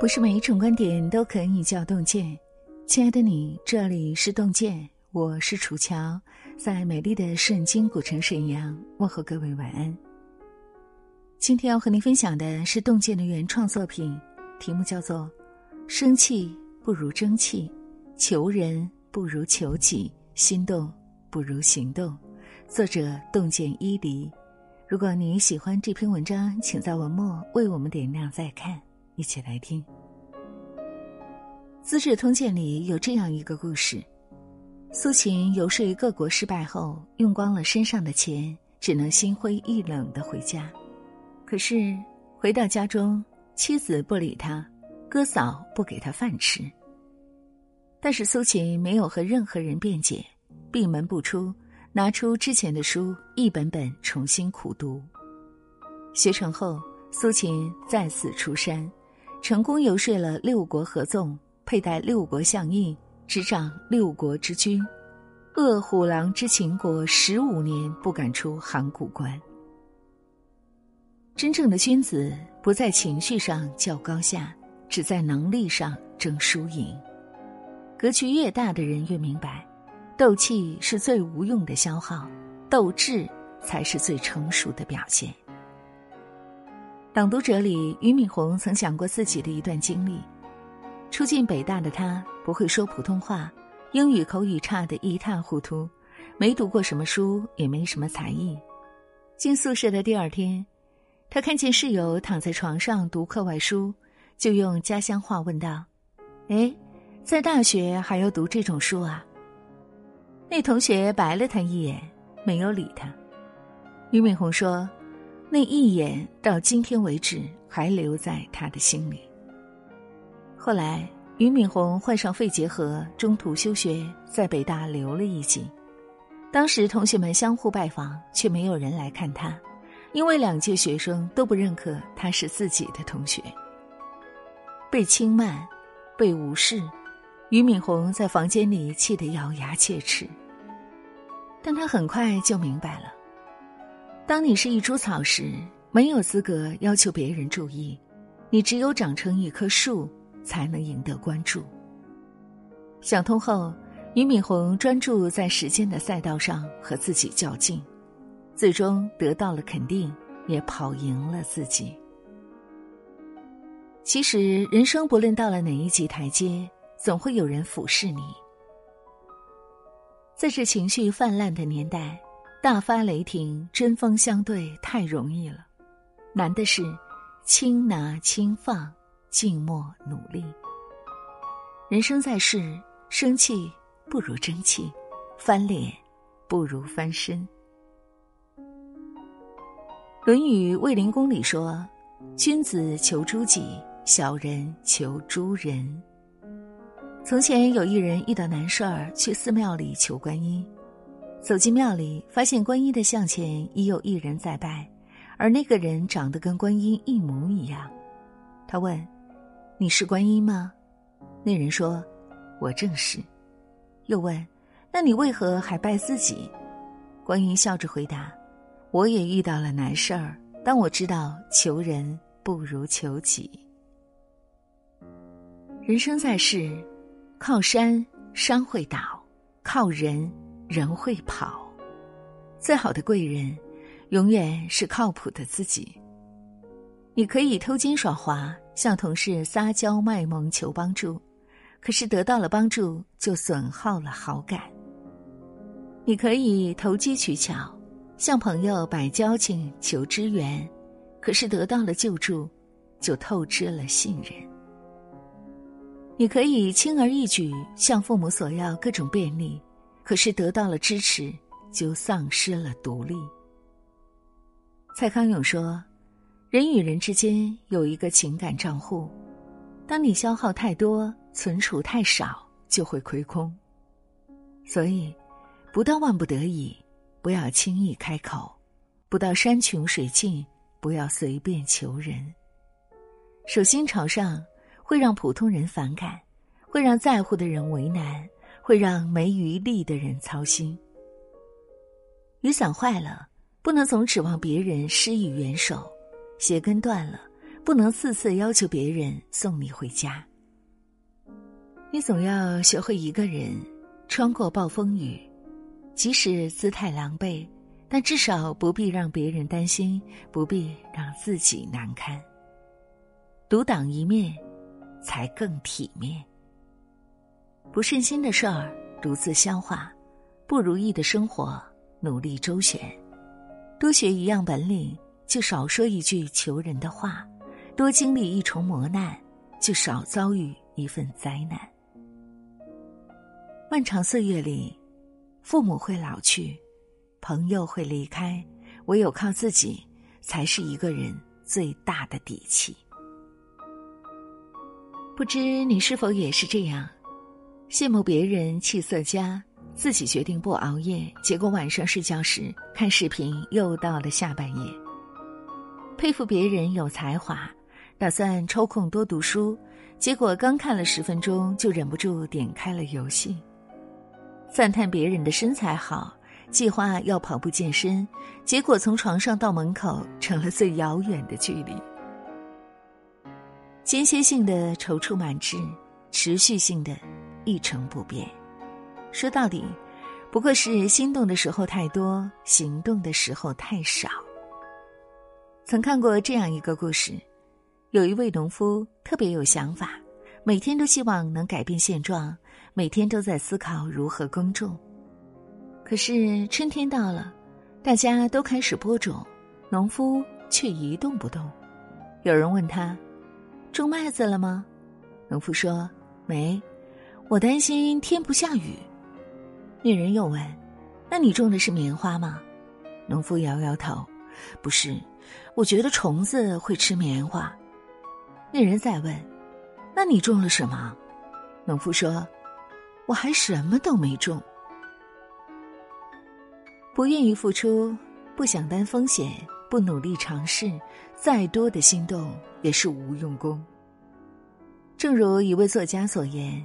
不是每一种观点都可以叫洞见。亲爱的你，这里是洞见，我是楚乔，在美丽的圣经古城沈阳问候各位晚安。今天要和您分享的是洞见的原创作品，题目叫做《生气不如争气，求人不如求己，心动不如行动》，作者洞见伊犁。如果你喜欢这篇文章，请在文末为我们点亮再看。一起来听，《资治通鉴》里有这样一个故事：苏秦游说各国失败后，用光了身上的钱，只能心灰意冷的回家。可是回到家中，妻子不理他，哥嫂不给他饭吃。但是苏秦没有和任何人辩解，闭门不出，拿出之前的书一本本重新苦读。学成后，苏秦再次出山。成功游说了六国合纵，佩戴六国相印，执掌六国之军。饿虎狼之秦国十五年不敢出函谷关。真正的君子不在情绪上较高下，只在能力上争输赢。格局越大的人越明白，斗气是最无用的消耗，斗志才是最成熟的表现。《朗读者》里，俞敏洪曾讲过自己的一段经历：初进北大的他不会说普通话，英语口语差得一塌糊涂，没读过什么书，也没什么才艺。进宿舍的第二天，他看见室友躺在床上读课外书，就用家乡话问道：“哎，在大学还要读这种书啊？”那同学白了他一眼，没有理他。俞敏洪说。那一眼到今天为止还留在他的心里。后来，俞敏洪患上肺结核，中途休学，在北大留了一级。当时同学们相互拜访，却没有人来看他，因为两届学生都不认可他是自己的同学。被轻慢，被无视，俞敏洪在房间里气得咬牙切齿。但他很快就明白了。当你是一株草时，没有资格要求别人注意，你只有长成一棵树，才能赢得关注。想通后，俞敏洪专注在时间的赛道上和自己较劲，最终得到了肯定，也跑赢了自己。其实，人生不论到了哪一级台阶，总会有人俯视你。在这情绪泛滥的年代。大发雷霆、针锋相对太容易了，难的是轻拿轻放、静默努力。人生在世，生气不如争气，翻脸不如翻身。《论语卫灵公》里说：“君子求诸己，小人求诸人。”从前有一人遇到难事儿，去寺庙里求观音。走进庙里，发现观音的像前已有一人在拜，而那个人长得跟观音一模一样。他问：“你是观音吗？”那人说：“我正是。”又问：“那你为何还拜自己？”观音笑着回答：“我也遇到了难事儿，但我知道求人不如求己。人生在世，靠山山会倒，靠人。”人会跑，最好的贵人，永远是靠谱的自己。你可以偷奸耍滑，向同事撒娇卖萌求帮助，可是得到了帮助就损耗了好感。你可以投机取巧，向朋友摆交情求支援，可是得到了救助，就透支了信任。你可以轻而易举向父母索要各种便利。可是得到了支持，就丧失了独立。蔡康永说：“人与人之间有一个情感账户，当你消耗太多，存储太少，就会亏空。所以，不到万不得已，不要轻易开口；不到山穷水尽，不要随便求人。手心朝上，会让普通人反感，会让在乎的人为难。”会让没余力的人操心。雨伞坏了，不能总指望别人施以援手；鞋跟断了，不能次次要求别人送你回家。你总要学会一个人穿过暴风雨，即使姿态狼狈，但至少不必让别人担心，不必让自己难堪。独当一面，才更体面。不顺心的事儿独自消化，不如意的生活努力周旋。多学一样本领，就少说一句求人的话；多经历一重磨难，就少遭遇一份灾难。漫长岁月里，父母会老去，朋友会离开，唯有靠自己，才是一个人最大的底气。不知你是否也是这样？羡慕别人气色佳，自己决定不熬夜，结果晚上睡觉时看视频又到了下半夜。佩服别人有才华，打算抽空多读书，结果刚看了十分钟就忍不住点开了游戏。赞叹别人的身材好，计划要跑步健身，结果从床上到门口成了最遥远的距离。间歇性的踌躇满志，持续性的一成不变。说到底，不过是心动的时候太多，行动的时候太少。曾看过这样一个故事，有一位农夫特别有想法，每天都希望能改变现状。每天都在思考如何耕种，可是春天到了，大家都开始播种，农夫却一动不动。有人问他：“种麦子了吗？”农夫说：“没，我担心天不下雨。”那人又问：“那你种的是棉花吗？”农夫摇摇头：“不是，我觉得虫子会吃棉花。”那人再问：“那你种了什么？”农夫说。我还什么都没种，不愿意付出，不想担风险，不努力尝试，再多的心动也是无用功。正如一位作家所言：“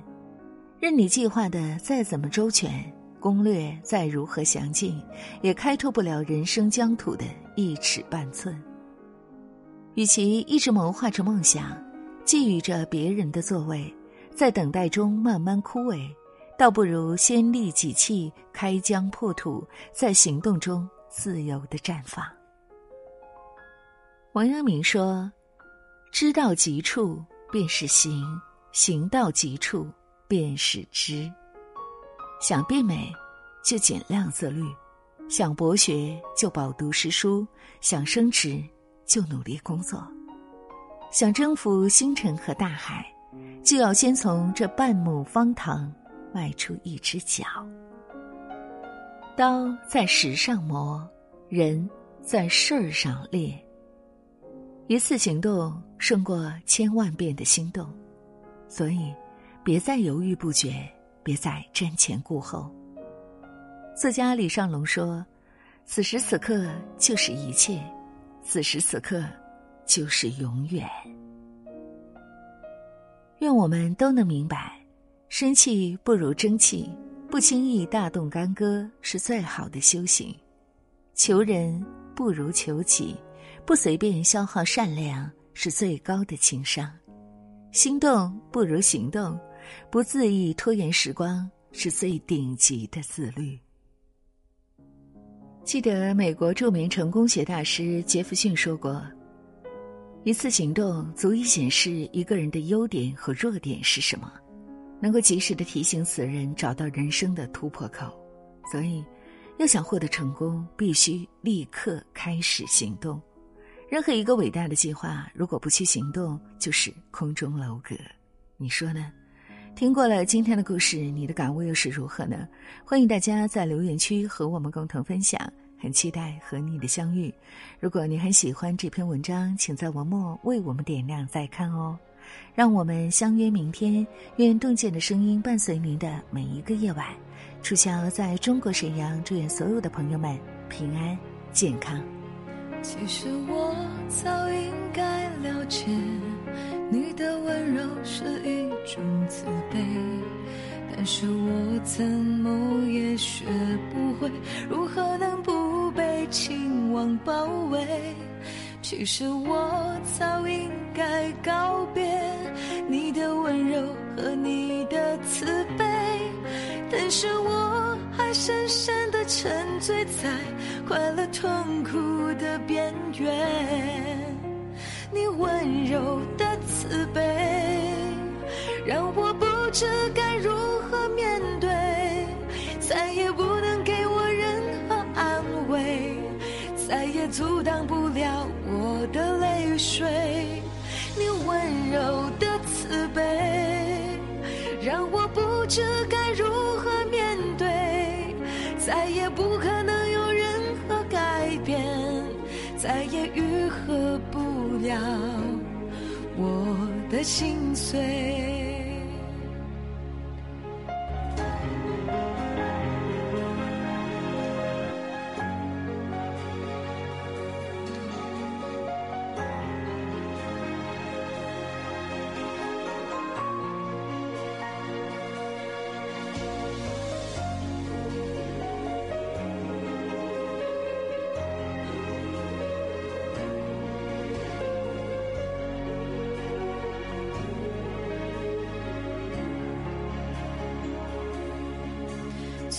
任你计划的再怎么周全，攻略再如何详尽，也开拓不了人生疆土的一尺半寸。”与其一直谋划着梦想，觊觎着别人的座位，在等待中慢慢枯萎。倒不如先立己气，开疆破土，在行动中自由的绽放。王阳明说：“知到极处便是行，行到极处便是知。想变美，就减量色绿；想博学，就饱读诗书；想升职，就努力工作；想征服星辰和大海，就要先从这半亩方塘。”迈出一只脚，刀在石上磨，人在事儿上练。一次行动胜过千万遍的心动，所以别再犹豫不决，别再瞻前顾后。作家李尚龙说：“此时此刻就是一切，此时此刻就是永远。”愿我们都能明白。生气不如争气，不轻易大动干戈是最好的修行；求人不如求己，不随便消耗善良是最高的情商；心动不如行动，不恣意拖延时光是最顶级的自律。记得美国著名成功学大师杰弗逊说过：“一次行动足以显示一个人的优点和弱点是什么。”能够及时的提醒此人找到人生的突破口，所以，要想获得成功，必须立刻开始行动。任何一个伟大的计划，如果不去行动，就是空中楼阁。你说呢？听过了今天的故事，你的感悟又是如何呢？欢迎大家在留言区和我们共同分享，很期待和你的相遇。如果你很喜欢这篇文章，请在文末为我们点亮再看哦。让我们相约明天，愿洞见的声音伴随您的每一个夜晚。楚乔在中国沈阳，祝愿所有的朋友们平安健康。其实我早应该了解，你的温柔是一种慈悲，但是我怎么也学不会，如何能不被情网包围。其实我早应该告别你的温柔和你的慈悲，但是我还深深的沉醉在快乐痛苦的边缘。你温柔的慈悲，让我不知该这该如何面对，再也不可能有任何改变，再也愈合不了我的心碎。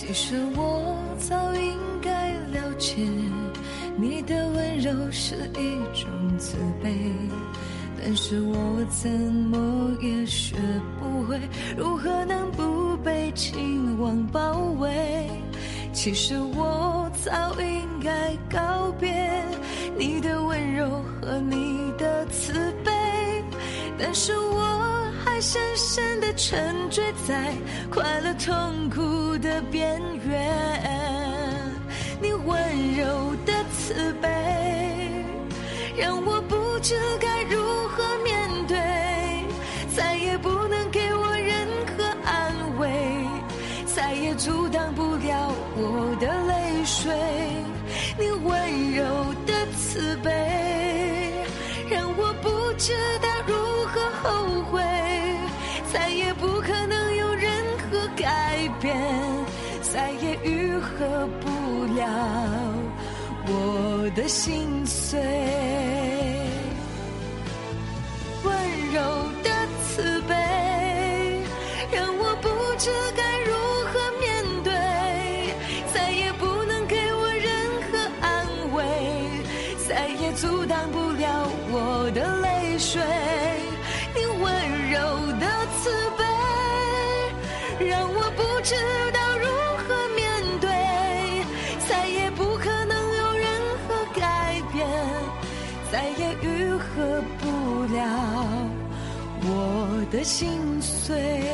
其实我早应该了解，你的温柔是一种慈悲，但是我怎么也学不会如何能不被情网包围。其实我早应该告别你的温柔和你的慈悲，但是我。深深的沉醉在快乐痛苦的边缘，你温柔的慈悲，让我不知该如何面对，再也不能给我任何安慰，再也阻挡不了我的泪水。你温柔的慈悲，让我不知我的心碎。say.